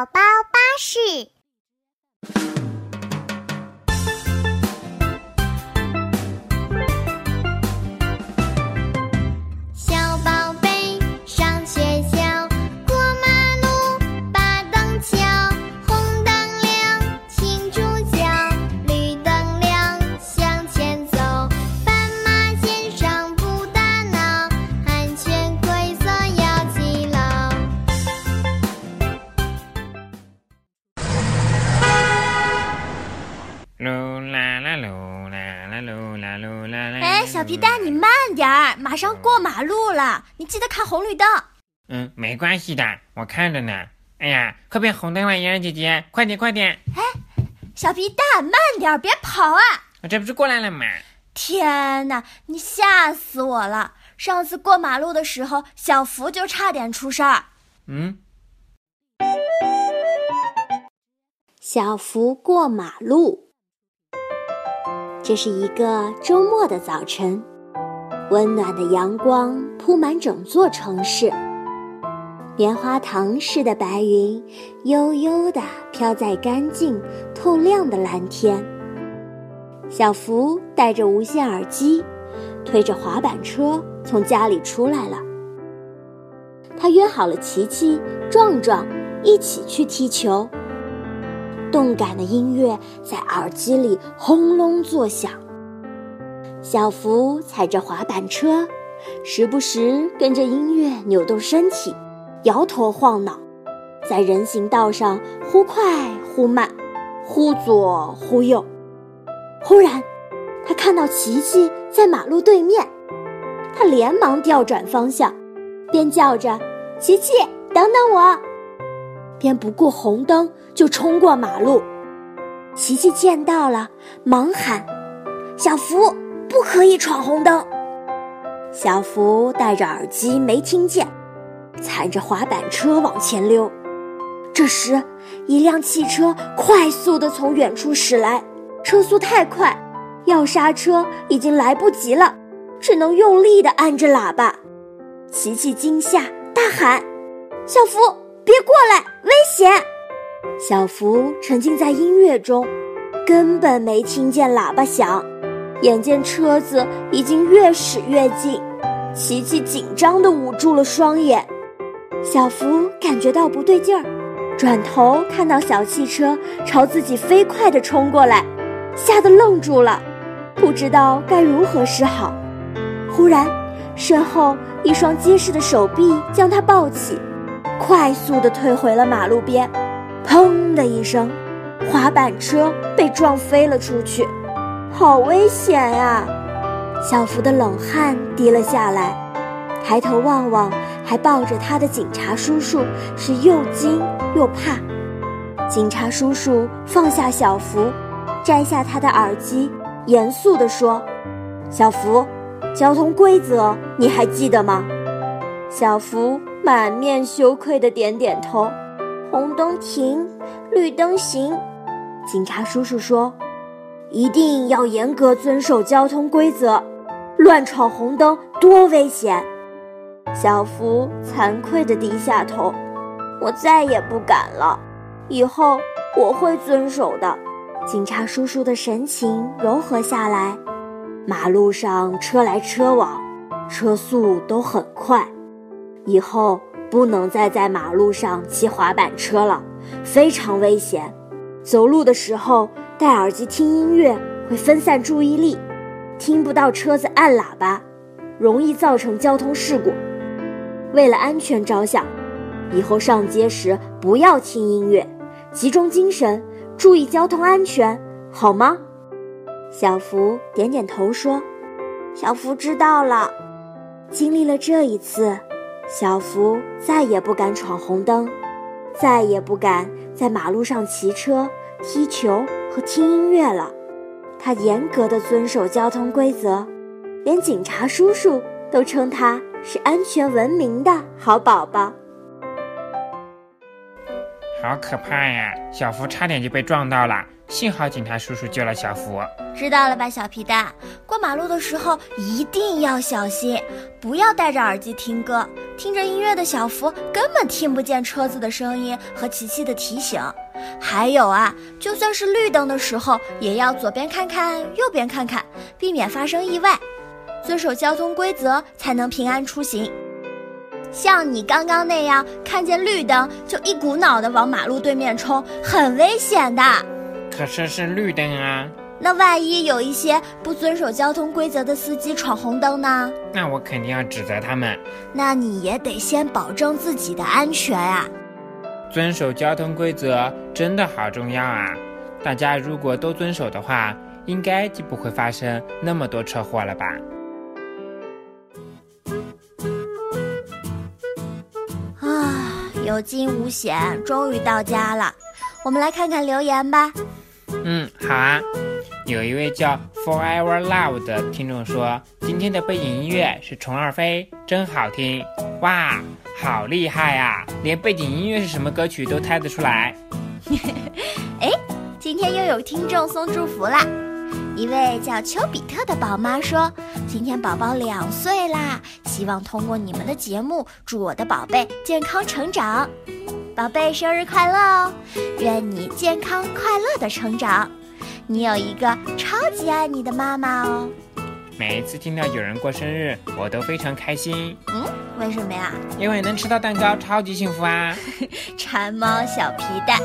宝宝巴士。小皮蛋，你慢点儿，马上过马路了，你记得看红绿灯。嗯，没关系的，我看着呢。哎呀，快变红灯了，嫣然姐姐，快点快点！哎，小皮蛋，慢点，别跑啊！我这不是过来了吗？天哪，你吓死我了！上次过马路的时候，小福就差点出事儿。嗯。小福过马路。这是一个周末的早晨，温暖的阳光铺满整座城市，棉花糖似的白云悠悠地飘在干净透亮的蓝天。小福戴着无线耳机，推着滑板车从家里出来了。他约好了琪琪、壮壮一起去踢球。动感的音乐在耳机里轰隆作响。小福踩着滑板车，时不时跟着音乐扭动身体，摇头晃脑，在人行道上忽快忽慢，忽左忽右。忽然，他看到琪琪在马路对面，他连忙调转方向，边叫着：“琪琪，等等我！”边不顾红灯就冲过马路，琪琪见到了，忙喊：“小福，不可以闯红灯！”小福戴着耳机没听见，踩着滑板车往前溜。这时，一辆汽车快速地从远处驶来，车速太快，要刹车已经来不及了，只能用力地按着喇叭。琪琪惊吓，大喊：“小福！”别过来，危险！小福沉浸在音乐中，根本没听见喇叭响。眼见车子已经越驶越近，琪琪紧张地捂住了双眼。小福感觉到不对劲儿，转头看到小汽车朝自己飞快地冲过来，吓得愣住了，不知道该如何是好。忽然，身后一双结实的手臂将他抱起。快速地退回了马路边，砰的一声，滑板车被撞飞了出去，好危险呀！小福的冷汗滴了下来，抬头望望还抱着他的警察叔叔，是又惊又怕。警察叔叔放下小福，摘下他的耳机，严肃地说：“小福，交通规则你还记得吗？”小福。满面羞愧的点点头，红灯停，绿灯行。警察叔叔说：“一定要严格遵守交通规则，乱闯红灯多危险。”小福惭愧地低下头：“我再也不敢了，以后我会遵守的。”警察叔叔的神情柔和下来，马路上车来车往，车速都很快。以后不能再在马路上骑滑板车了，非常危险。走路的时候戴耳机听音乐会分散注意力，听不到车子按喇叭，容易造成交通事故。为了安全着想，以后上街时不要听音乐，集中精神，注意交通安全，好吗？小福点点头说：“小福知道了。”经历了这一次。小福再也不敢闯红灯，再也不敢在马路上骑车、踢球和听音乐了。他严格的遵守交通规则，连警察叔叔都称他是安全文明的好宝宝。好可怕呀！小福差点就被撞到了，幸好警察叔叔救了小福。知道了吧，小皮蛋？过马路的时候一定要小心，不要戴着耳机听歌，听着音乐的小福根本听不见车子的声音和琪琪的提醒。还有啊，就算是绿灯的时候，也要左边看看，右边看看，避免发生意外，遵守交通规则才能平安出行。像你刚刚那样看见绿灯就一股脑的往马路对面冲，很危险的。可是是绿灯啊。那万一有一些不遵守交通规则的司机闯红灯呢？那我肯定要指责他们。那你也得先保证自己的安全啊！遵守交通规则真的好重要啊！大家如果都遵守的话，应该就不会发生那么多车祸了吧？啊，有惊无险，终于到家了。我们来看看留言吧。嗯，好啊。有一位叫 Forever Love 的听众说：“今天的背景音乐是《虫儿飞》，真好听！哇，好厉害啊！连背景音乐是什么歌曲都猜得出来。”哎，今天又有听众送祝福啦！一位叫丘比特的宝妈说：“今天宝宝两岁啦，希望通过你们的节目，祝我的宝贝健康成长。宝贝生日快乐哦！愿你健康快乐的成长。”你有一个超级爱你的妈妈哦！每一次听到有人过生日，我都非常开心。嗯，为什么呀？因为能吃到蛋糕，超级幸福啊！馋猫小皮蛋，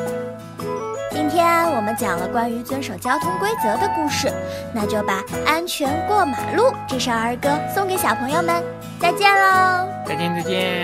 今天我们讲了关于遵守交通规则的故事，那就把《安全过马路》这首儿歌送给小朋友们。再见喽！再见再见！